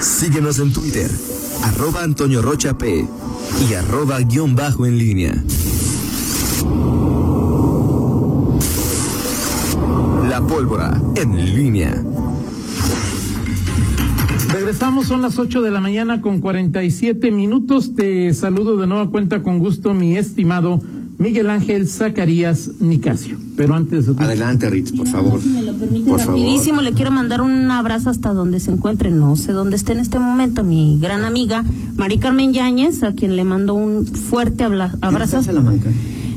Síguenos en Twitter, arroba Antonio Rocha P y arroba guion bajo en línea. La pólvora en línea. Regresamos, son las 8 de la mañana con 47 minutos. Te saludo de nueva cuenta con gusto, mi estimado Miguel Ángel Zacarías Nicasio. Pero antes de... Adelante, Ritz, por favor. Si me lo permite Por rapidísimo, le quiero mandar un abrazo hasta donde se encuentre, no sé dónde esté en este momento, mi gran amiga Mari Carmen Yáñez, a quien le mando un fuerte abla- abrazo.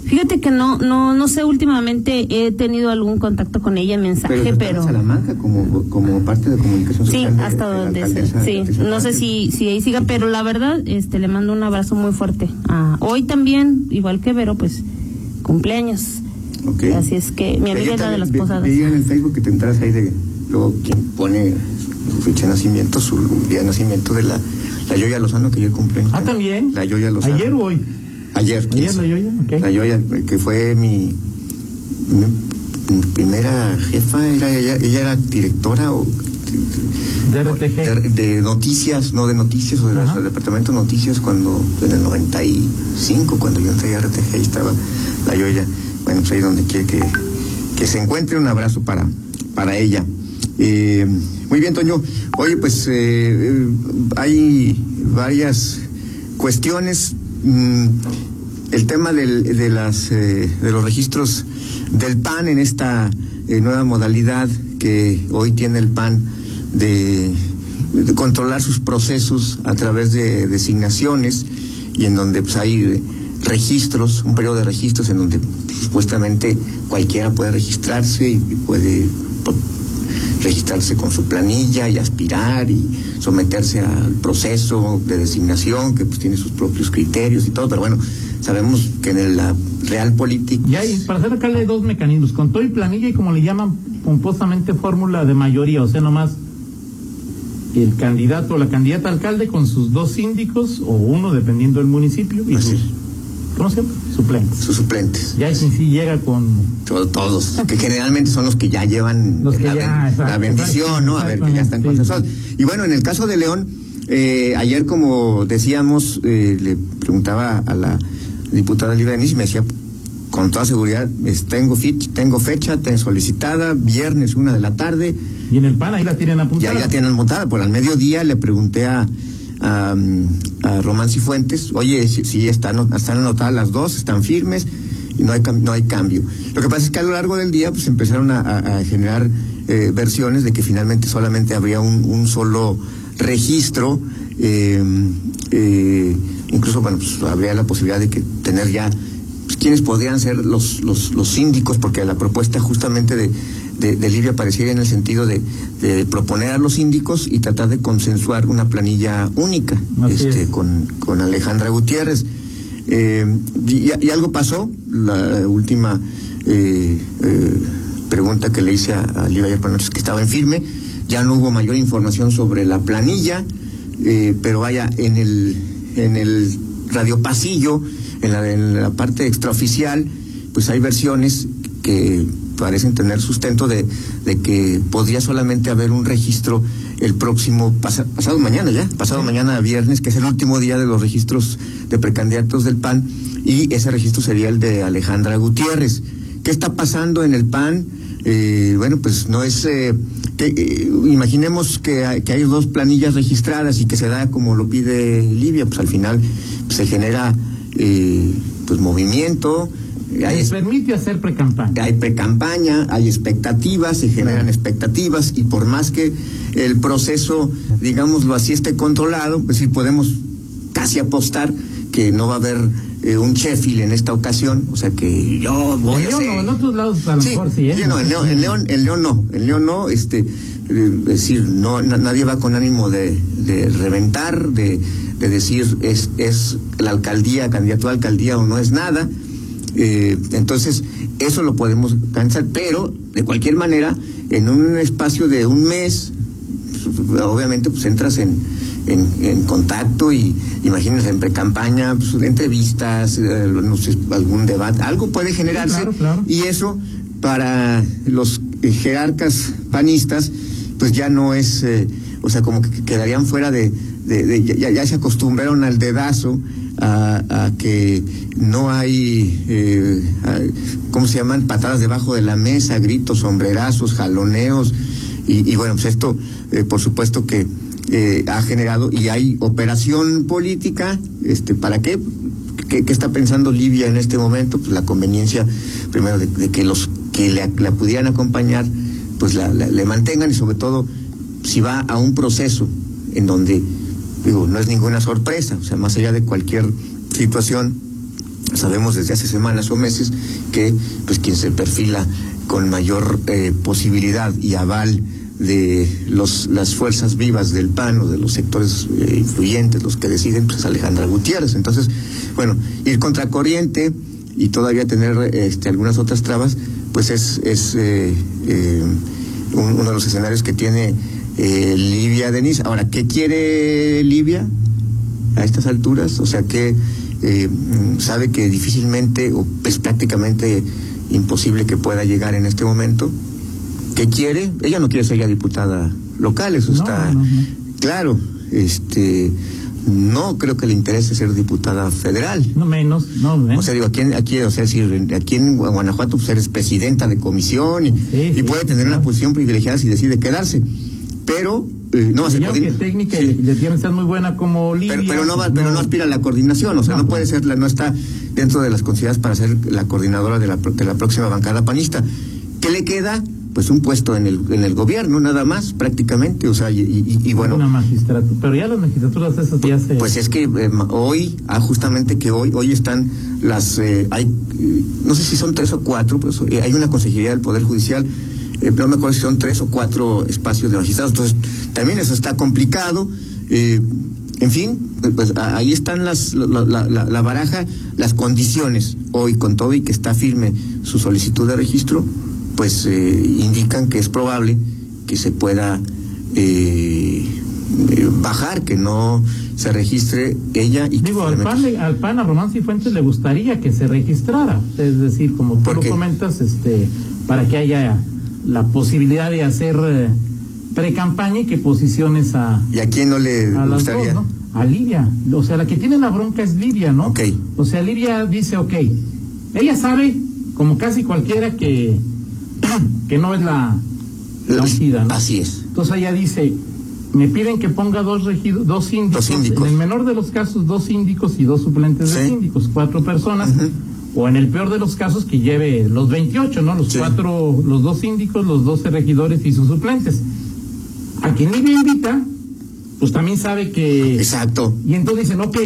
Fíjate que no, no, no sé, últimamente he tenido algún contacto con ella en mensaje, Pero, está pero... en Salamanca como, como parte de comunicación Sí, social de- hasta de la donde sea. Sí, no sé si, si ahí siga, pero la verdad, este, le mando un abrazo muy fuerte. Ah, hoy también, igual que Vero, pues, cumpleaños. Ok. Así es que mi amiga Yo es la de las posadas. Vi en el Facebook que te entras ahí de luego quien pone su fecha de nacimiento, su día de nacimiento de la, la Yoya Lozano que ayer cumple. Ah, también. La Yoya Lozano. ¿Ayer o hoy? Ayer. Ayer la Yoya, ok. La Yoya, que fue mi, mi, mi primera jefa, era ella, ella era directora o De de, de noticias, no de noticias, o de del departamento de noticias cuando, en el 95, cuando yo entré a RTG, ahí estaba la Yoya. Bueno, pues ahí donde quiere que, que se encuentre, un abrazo para, para ella. Eh, muy bien, Toño. Oye, pues eh, eh, hay varias cuestiones. Mm, el tema del- de, las, eh, de los registros del PAN en esta eh, nueva modalidad que hoy tiene el PAN de, de controlar sus procesos a través de designaciones y en donde pues, hay registros, un periodo de registros en donde supuestamente cualquiera puede registrarse y puede registrarse con su planilla y aspirar y someterse al proceso de designación que pues tiene sus propios criterios y todo, pero bueno, sabemos que en la real política Y hay, para hacer alcalde hay dos mecanismos, con todo y planilla y como le llaman pomposamente fórmula de mayoría, o sea, nomás el candidato o la candidata alcalde con sus dos síndicos o uno dependiendo del municipio y Así sus. ¿Cómo se llama? Suplentes. sus suplentes. Ya si sí llega con To- todos, que generalmente son los que ya llevan Los que la, ya, ben- la bendición, ¿no? A ver, que ya están consensuados. Y bueno, en el caso de León, eh, ayer como decíamos, eh, le preguntaba a la diputada Libre Denis y me decía, con toda seguridad, es- tengo, fit, tengo fecha, solicitada, viernes, una de la tarde, y en el PAN ahí la tienen ya, apuntada. ya tienen montada. Por al mediodía le pregunté a, a, a Román Cifuentes, oye, si están, están anotadas las dos, están firmes y no hay, no hay cambio. Lo que pasa es que a lo largo del día pues empezaron a, generar eh, versiones de que finalmente solamente habría un, un solo registro, eh, eh, incluso bueno, pues, habría la posibilidad de que tener ya quiénes podrían ser los, los, los síndicos, porque la propuesta justamente de, de, de Livia pareciera en el sentido de, de proponer a los síndicos y tratar de consensuar una planilla única este, es. con, con Alejandra Gutiérrez. Eh, y, y algo pasó, la última eh, eh, pregunta que le hice a, a Livia ayer por noche que estaba en firme, ya no hubo mayor información sobre la planilla, pero vaya, en el, en el radio pasillo, en la, en la parte extraoficial, pues hay versiones que parecen tener sustento de, de que podría solamente haber un registro el próximo pasa- pasado mañana ya, pasado mañana viernes, que es el último día de los registros de precandidatos del PAN, y ese registro sería el de Alejandra Gutiérrez. ¿Qué está pasando en el PAN? Eh, bueno, pues no es... eh, que, eh, imaginemos que hay, que hay dos planillas registradas y que se da como lo pide Livia, pues al final pues, se genera eh, pues movimiento, eh, hay Les permite hacer precampaña. hay precampaña, hay expectativas, se generan expectativas y por más que el proceso, digámoslo así, esté controlado, pues sí podemos casi apostar que no va a haber eh, un Sheffield en esta ocasión, o sea que yo voy En a León ser- no, en otros lados a lo Sí, mejor sí, ¿eh? sí, no, en León, en León, en León no, en León no, este, eh, es decir, no, na- nadie va con ánimo de, de reventar, de, de decir es, es la alcaldía, candidato a alcaldía o no es nada. Eh, entonces, eso lo podemos cansar, pero de cualquier manera, en un espacio de un mes, obviamente pues entras en, en, en contacto y imagínense en pre-campaña, pues, entrevistas, eh, no sé, algún debate, algo puede generarse claro, claro. y eso para los eh, jerarcas panistas pues ya no es eh, o sea, como que quedarían fuera de, de, de- ya, ya se acostumbraron al dedazo, a, que no hay, eh, ¿cómo se llaman? Patadas debajo de la mesa, gritos, sombrerazos, jaloneos, y, y bueno, pues esto, eh, por supuesto que eh, ha generado, y hay operación política, este, ¿para qué? ¿Qué, está pensando Libia en este momento? Pues la conveniencia, primero, de, que los que le- la pudieran acompañar, pues la, la- le mantengan y sobre todo si va a un proceso en donde, digo, no es ninguna sorpresa, o sea, más allá de cualquier situación, sabemos desde hace semanas o meses que pues quien se perfila con mayor eh, posibilidad y aval de los, las fuerzas vivas del PAN o de los sectores eh, influyentes, los que deciden, pues es Alejandra Gutiérrez. Entonces, bueno, ir contracorriente y todavía tener este, algunas otras trabas, pues es, es eh, eh, un- uno de los escenarios que tiene eh, Libia Denis. Ahora, ¿qué quiere Libia a estas alturas? O sea, que eh, mm, sabe que difícilmente o es prácticamente imposible que pueda llegar en este momento. ¿Qué quiere? Ella no quiere ser ya diputada local, eso No, está no, no. claro. Este, no creo que le interese ser diputada federal. No menos, no menos. O sea, digo, aquí, en- aquí, o sea, si aquí en Guanajuato pues, eres presidenta de comisión y, Sí, y sí, puede tener una posición privilegiada si decide quedarse. Pero eh, no va a ser Digamos que coordin- técnica Sí. y que ser muy buena como Libia. Pero, pero no va, pues, pero no aspira a la coordinación, o sea, no, No. puede ser, la, no está dentro de las consideradas para ser la coordinadora de la, de la próxima bancada panista. ¿Qué le queda? Pues un puesto en el, en el gobierno, nada más, prácticamente, o sea, y, y- y bueno. Una magistratura. Pero ya las magistraturas esas ya se. Pues es que eh, hoy, ah, justamente que hoy, hoy están las, eh, hay, eh, no sé si son tres o cuatro, pues hay una consejería del Poder Judicial, eh, no me acuerdo si son tres o cuatro espacios de magistrados, entonces también eso está complicado. eh, en fin, pues ahí están las, la, la- la- la baraja, las condiciones hoy con todo y que está firme su solicitud de registro, pues eh, indican que es probable que se pueda eh, eh, bajar, que no se registre ella y que Digo, al PAN, le- al PAN, a Román Cifuentes le gustaría que se registrara. Es decir, como tú ¿Por lo comentas, este, para que haya la posibilidad de hacer eh, pre-campaña y que posiciones a, ¿Y a quién no le dos, gustaría? ¿no? A Libia. O sea, la que tiene la bronca es Libia, ¿no? Ok. O sea, Libia dice, ok, ella sabe, como casi cualquiera, que, que no es la, la ungida, ¿no? Así es. Entonces ella dice, me piden que ponga dos regidos, dos síndicos, Dos síndicos. en el menor de los casos dos síndicos y dos suplentes de Sí. síndicos, cuatro personas. O en el peor de los casos que lleve los 28, ¿no? Los Sí. cuatro, los dos síndicos, los 12 regidores y sus suplentes. A quien Libia invita, pues también sabe que... Exacto. Y entonces dicen, ok,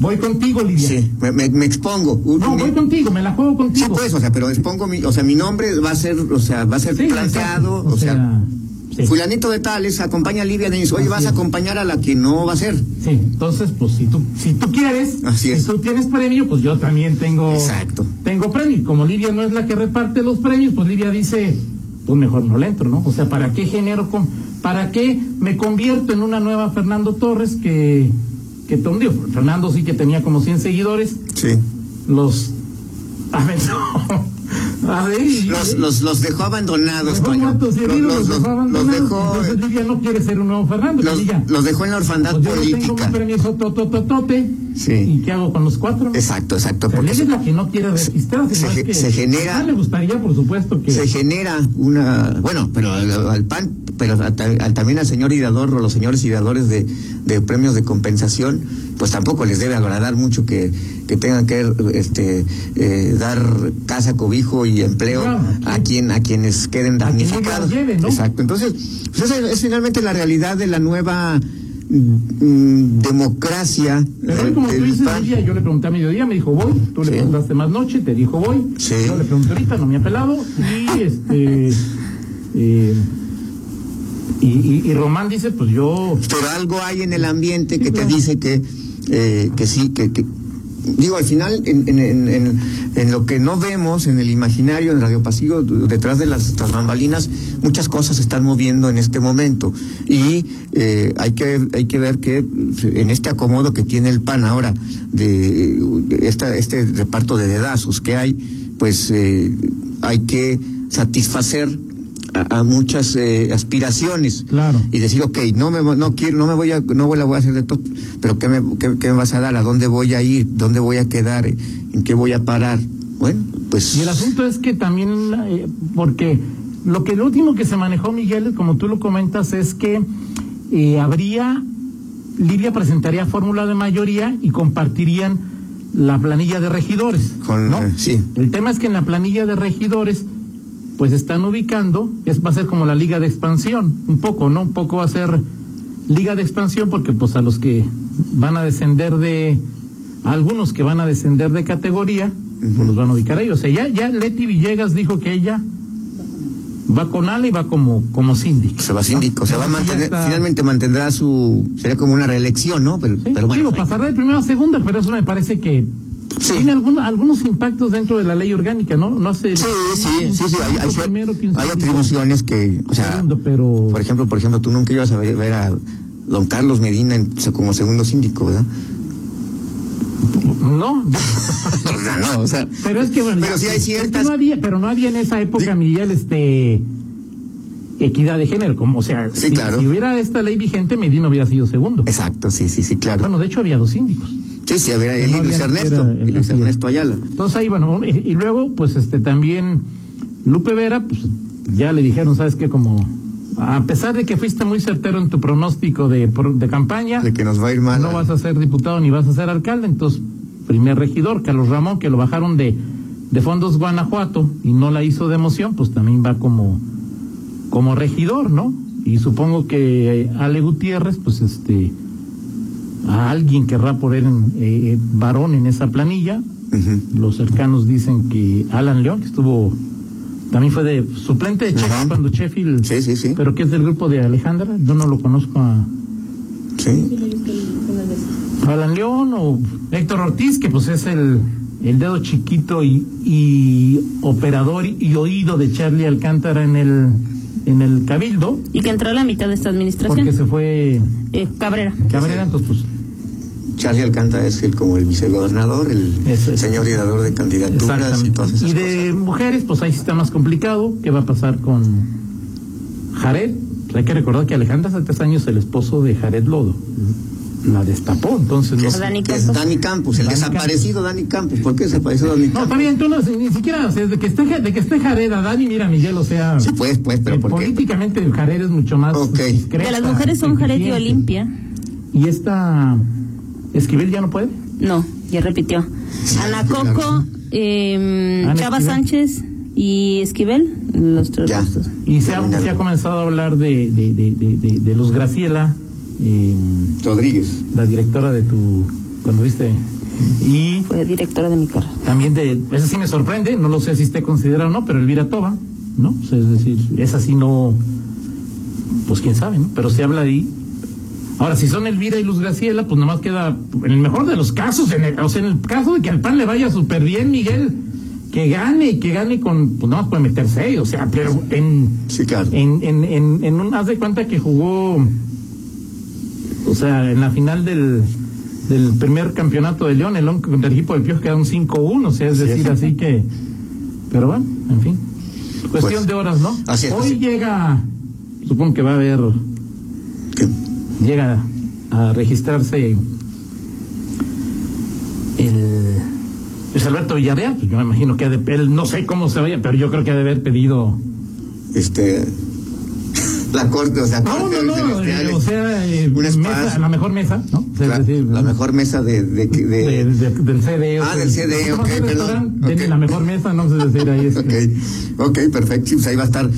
voy contigo, Lidia. Sí, me, me- me expongo. No, voy contigo, me la juego Sí, contigo. pues, o sea, pero expongo mi, o sea, mi nombre va a ser, o sea, va a ser Sí, planteado, o, sea, sí. fulanito de tales acompaña a Livia Denis, oye, Así vas a acompañar a la que no va a ser. Sí, entonces, pues si tú, si tú quieres, Así es. si tú tienes premio, pues yo también tengo, Exacto. tengo premio. Y Como Livia no es la que reparte los premios, pues Livia dice, pues mejor no le entro, ¿no? O sea, ¿para qué genero, con, para qué me convierto en una nueva Fernando Torres que, que te hundió? Fernando sí que tenía como 100 seguidores, Sí. los, a ver, no. A ver, Los, los, los dejó abandonados, dejó Toño. Los, los- dejó los abandonados. dejó, Entonces Livia no quiere ser un nuevo Fernando, los, dejó en la orfandad pues yo no tengo política. un permiso totototote. Sí. ¿Y qué hago con los cuatro? Exacto, exacto. Sea, Porque es la que no quiere registrarse. se que- se genera- le gustaría, por supuesto, que. se genera una bueno pero al, al PAN pero al- también al señor Hidador o los señores Hidadores de, de premios de compensación pues tampoco les debe agradar mucho que, que tengan que este eh, dar casa cobijo y empleo Claro, a quien a quienes queden damnificados ¿no? exacto entonces pues esa es finalmente la realidad de la nueva mm, democracia Pero como tú dices, yo le pregunté a mediodía, me dijo voy. Tú le preguntaste más noche, te dijo voy. Sí. Yo le pregunté ahorita, no me ha pelado. Y este. eh, y, y, y Román dice, pues yo. pero algo hay en el ambiente que te dice que, eh, que sí, que, que- digo, al final, en, en, en, en- lo que no vemos, en el imaginario, en Radio Pasillo, d- detrás de las, las bambalinas, muchas cosas se están moviendo en este momento. Y eh, hay, que, hay que ver que en este acomodo que tiene el PAN ahora, de, de esta, este reparto de dedazos que hay, pues eh, hay que satisfacer a, a muchas eh, aspiraciones. Claro. Y decir, ok, no me, no quiero, no me voy a, no voy- la voy a hacer de todo, pero ¿qué me, qué, qué me vas a dar? ¿A dónde voy a ir? ¿Dónde voy a quedar? ¿En qué voy a parar? Bueno, pues. Y el asunto es que también, eh, porque lo que lo último que se manejó, Miguel, como tú lo comentas, es que eh, habría, Lidia presentaría fórmula de mayoría y compartirían la planilla de regidores. Con- ¿no? eh, sí. El tema es que en la planilla de regidores, pues están ubicando, es, va a ser como la liga de expansión, un poco, ¿no? Un poco va a ser liga de expansión porque pues a los que van a descender de, a algunos que van a descender de categoría, pues los van a ubicar ahí. O sea, ya, ya Leti Villegas dijo que ella va con ala y va como, como síndico. Se va síndico, se va a mantener, está. finalmente mantendrá su, sería como una reelección, ¿no? Pero, Sí, pero bueno. digo, pasará de primera a segunda, pero eso me parece que Sí. tiene algún- algunos impactos dentro de la ley orgánica, ¿no? No hace. Sí, sí, sí, sí, hay, hay, primero, que hay atribuciones que, o sea, Segundo, pero- por ejemplo, por ejemplo, tú nunca ibas a ver, ver a don Carlos Medina en- como segundo síndico, ¿verdad? No, no, o sea, pero es que bueno, Pero sí hay ciertas- no había, pero no había en esa época, Sí. Miguel, este equidad de género, como o sea, Sí, si, claro. si hubiera esta ley vigente, Medina hubiera sido segundo. exacto, sí, sí, sí, claro. Bueno, de hecho había dos síndicos. Sí, sí, no Luis había- Ernesto, el- Luis así es. Ernesto Ayala. Entonces ahí, bueno, y, y luego, pues este también Lupe Vera, pues ya le dijeron, ¿sabes qué? Como, a pesar de que fuiste muy certero en tu pronóstico de, de campaña, De que nos va a ir mal. no vas a ser diputado ni vas a ser alcalde, entonces, primer regidor, Carlos Ramón, que lo bajaron de, de Fondos Guanajuato y no la hizo de emoción, pues también va como, como regidor, ¿no? Y supongo que eh, Ale Gutiérrez, pues este, a alguien querrá poner en, eh, eh, varón en esa planilla. Los cercanos dicen que Alan León, que estuvo, también fue de suplente de Sheffield cuando Sheffield, Sí, sí, sí. pero que es del grupo de Alejandra, yo no lo conozco a, Sí. Alan León o Héctor Ortiz, que pues es el, el dedo chiquito y, y operador y oído de Charlie Alcántara en el, en el Cabildo, Y que entró a la mitad de esta administración. porque se fue Eh, Cabrera. Cabrera, entonces pues Charlie Alcántara es el como el vicegobernador, el es. señor y dador de candidaturas y todas esas Y de mujeres, pues ahí sí está más complicado. ¿Qué va a pasar con Jared? Pues hay que recordar que Alejandra hace tres años el esposo de Jared Lodo la destapó, entonces no. Dani Que es Campos. Dani Campos, el Dani desaparecido Dani Campos. ¿Por qué desapareció Dani No, Campos? está bien, tú no, ni siquiera, o sea, de que esté, de que esté Jared a Dani, mira Miguel, o sea, Sí, pues, pues, pero eh, ¿por qué? políticamente Jared es mucho más Ok. discreta, De las mujeres son Jared y. Olimpia. Y esta Esquivel ya no puede. No, ya repitió. Ana. Coco, eh, Ana Chava Esquivel. Sánchez y Esquivel, los tres Ya. Y se ha, se ha comenzado a hablar de, de, de, de, de- de los Graciela, eh, Rodríguez. la directora de tu, cuando viste, y Fue directora de mi carrera. también de, eso sí me sorprende, no lo sé si esté considerado o no, pero Elvira Toba, ¿no? O sea, es decir, esa sí no, pues quién sabe, ¿no? Pero se habla ahí. Ahora, si son Elvira y Luz Graciela, pues nomás queda, en el mejor de los casos, en el, o sea, en el caso de que al PAN le vaya súper bien, Miguel, que gane y que gane con, pues nomás puede meterse, o sea, pero en, Sí, claro. en, en, en, en un, haz de cuenta que jugó, o sea, en la final del, del primer campeonato de León, el contra el equipo del Piojo queda un 5-1, o sea, es decir, así que, pero bueno, en fin, cuestión Pues, de horas, ¿no? así es, Hoy así. llega, supongo que va a haber. Llega a registrarse el Luis Alberto Villarreal, pues yo me imagino que ha de, él no sé cómo se vaya, pero yo creo que ha de haber pedido Este. La corte, o sea, No, corte no, eh, o sea, eh, mesa, la mejor mesa, ¿no? O sea, la, es decir, la mejor mesa de. de, de, de- de- del CD. o Ah, del CD, nosotros ok, en el perdón, la mejor mesa, no sé decir ahí. este, Ok, ok, perfecto. Pues ahí va a estar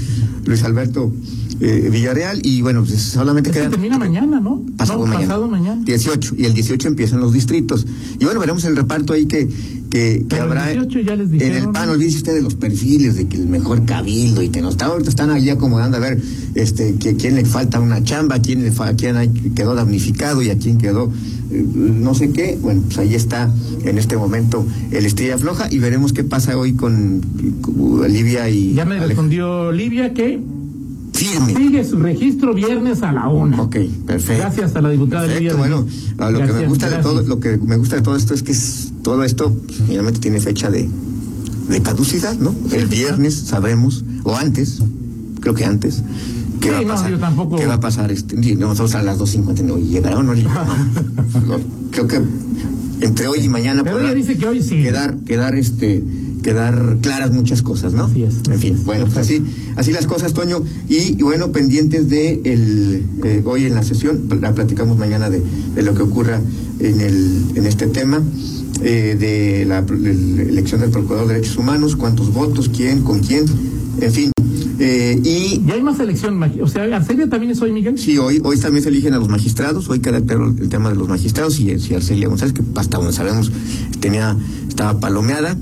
Luis Alberto eh, Villarreal y bueno, pues solamente queda. termina mañana, ¿no? Pasado no, mañana. Pasado mañana. 18. Y el 18 empiezan los distritos. Y bueno, veremos el reparto ahí que, que, que el habrá 18 ya les en el PAN. ¿no? Olvídense ustedes de los perfiles, de que el mejor cabildo y que nos está, ahorita están allí acomodando a ver este que quién le falta una chamba, quién le fa- quién hay- quedó damnificado y a quién quedó eh, no sé qué. Bueno, pues ahí está en este momento el Estrella Floja y veremos qué pasa hoy con, con Olivia y Ya me respondió Livia que Firme. sigue su registro viernes a la una. Ok, perfecto. Gracias a la diputada. Perfecto, bueno, a lo que me Gracias, gusta de todo, lo que me gusta de todo esto es que es- todo esto pues, finalmente tiene fecha de, de caducidad, ¿no? El viernes sabremos, o antes, creo que antes. ¿Qué Sí, va a no, pasar? yo tampoco- ¿Qué va a pasar? Este, nosotros a las 2.50 no llegará o no llegará. No, creo que entre hoy y mañana podrá dice que hoy sí. quedar, quedar, este, quedar claras muchas cosas, ¿no? Así es, En fin, bueno, pues así, así las cosas, Toño. Y, y bueno, pendientes de el, eh, hoy en la sesión, la platicamos mañana de, de lo que ocurra en, el, en este tema. eh, de la, elección del Procurador de Derechos Humanos, cuántos votos, quién, con quién, en fin. Eh, y Y hay más elección, o sea, Arcelia también es hoy, Miguel. Sí, hoy, hoy también se eligen a los magistrados, hoy queda claro el tema de los magistrados y, si Arcelia González, que hasta donde sabemos tenía, estaba palomeada.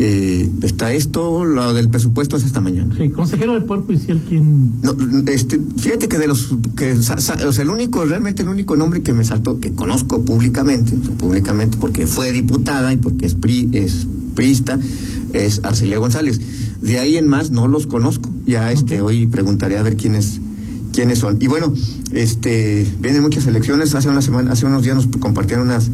Eh, está esto, lo del presupuesto es esta mañana. Sí, consejero del Poder Judicial, ¿quién? No, este, fíjate que de los que o sea, el único, realmente el único nombre que me saltó, que conozco públicamente, públicamente porque fue diputada y porque es pri, es priista, es Arcelia González. De ahí en más no los conozco. Ya este hoy preguntaré a ver quiénes quiénes son. Y bueno, este vienen muchas elecciones. Hace una semana, hace unos días nos compartieron unas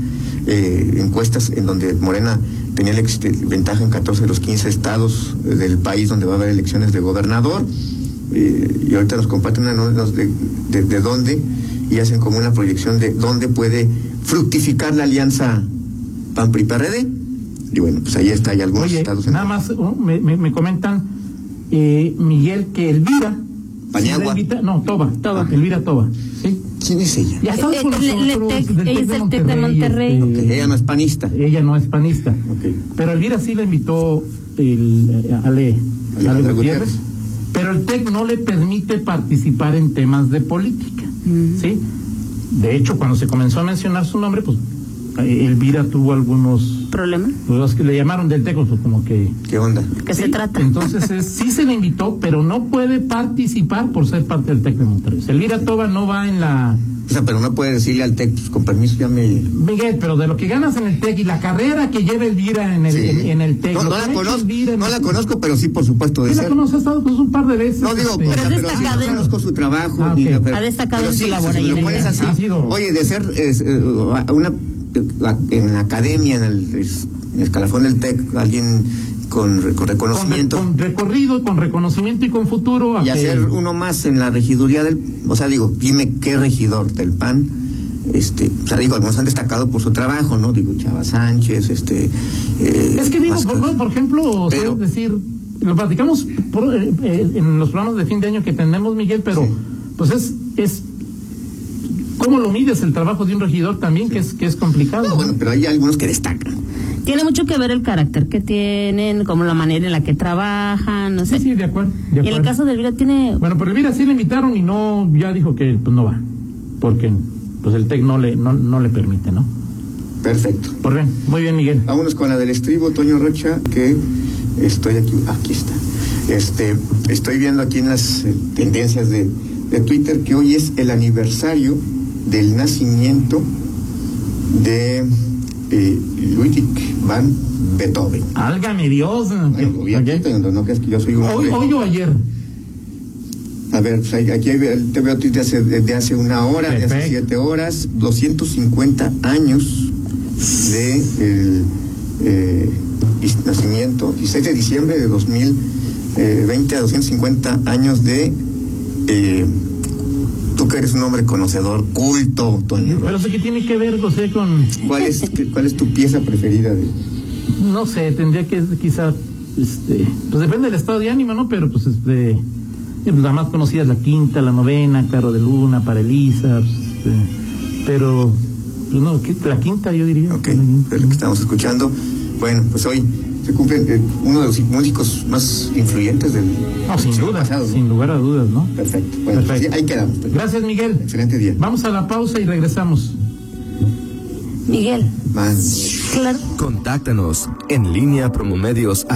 eh, encuestas en donde Morena tenía la ventaja en 14 de los 15 estados eh, del país donde va a haber elecciones de gobernador. Eh, y ahorita nos comparten una de, de, de dónde y hacen como una proyección de dónde puede fructificar la alianza PAN-PRI-PRD. Y bueno, pues ahí está, hay algunos Oye, estados. en- nada más oh, me, me, me comentan, eh, Miguel, que Elvira. Invita- no, Toba. Toba. Elvira Toba. Sí. ¿Quién es ella? Ya sabes con le- le- nosotros tec- del ella es del TEC de Monterrey. este, Ella no es panista. ella no es panista. Ok. Pero Elvira sí la invitó el, eh, Ale, Ale Gutiérrez. Gutiérrez. Pero el TEC no le permite participar en temas de política. ¿Sí? De hecho, cuando se comenzó a mencionar su nombre, pues Elvira tuvo algunos. ¿Problema? pues, Los que le llamaron del TEC, pues como que. ¿Qué onda? ¿Qué se Sí, trata? Entonces, es- sí se le invitó, pero no puede participar por ser parte del TEC de Monterrey. Elvira Toba no va en la. O sea, pero no puede decirle al TEC, pues, con permiso, ya me... Miguel, pero de lo que ganas en el TEC y la carrera que lleva Elvira en el, Sí. en, en el TEC. No, no la conozco, no el la TEC. conozco, pero sí, por supuesto, de Sí la ser. conoces, ha estado pues, un par de veces. No digo, este, o sea, Pero pero sí en- conozco su trabajo. Ah, diga, ok. pero- Ha destacado pero en su sí, labor si Oye, de ser es, eh, una en la academia, en el, es- en el escalafón del TEC, alguien con, con con, re- reconocimiento. con recorrido, con reconocimiento y con futuro. y que- hacer uno más en la regiduría del, o sea, digo, dime qué regidor del PAN, este, o sea, digo, algunos han destacado por su trabajo, ¿no? Digo, Chava Sánchez, este, eh, Es que digo, por, cosas. por ejemplo, Pero- decir, lo platicamos por, eh, eh, en los programas de fin de año que tenemos, Miguel, pero Sí. pues es, es cómo lo mides el trabajo de un regidor también, que es que es complicado. No, ¿no? bueno, pero hay algunos que destacan. Tiene mucho que ver el carácter que tienen, como la manera en la que trabajan, no sé. Sí, sí, de acuerdo. de Y en el acuerdo. caso de Elvira tiene Bueno, pero Elvira sí le invitaron y no, ya dijo que pues no va, porque pues el TEC no le, no, no le permite, ¿no? Perfecto. Por bien, muy bien, Miguel. Vámonos con la del estribo, Toño Rocha, que estoy aquí, aquí está. Este, estoy viendo aquí en las eh, tendencias de, de Twitter que hoy es el aniversario del nacimiento de eh, Ludwig van Beethoven. Álgame Dios. Bueno, no creas que yo soy un Hoy, hoy o ayer. A ver, pues, aquí te veo hace, de hace una hora, de hace siete horas, 250 años de el, eh, nacimiento, 16 de diciembre de 2020 a 250 años de... eh, tú que eres un hombre conocedor, culto, Toño. Pero sé que tiene que ver, José, con, ¿Cuál es, ¿Cuál es tu pieza preferida? De, no sé, tendría que quizá, este, pues depende del estado de ánimo, ¿no? Pero pues este, pues, la más conocida es la quinta, la novena, Claro de Luna, para Elisa, pues, este, pero, pues no, la quinta yo diría. ok, es lo que estamos escuchando. Bueno, pues hoy se cumple eh, uno de los músicos más influyentes del No, sin duda, pasado, ¿no? sin lugar a dudas, ¿no? Perfecto. Bueno, pues, Perfecto. sí, ahí quedamos. Toño. Gracias, Miguel. Excelente día. Vamos a la pausa y regresamos. Miguel. Man. Claro. Contáctanos en línea promomedios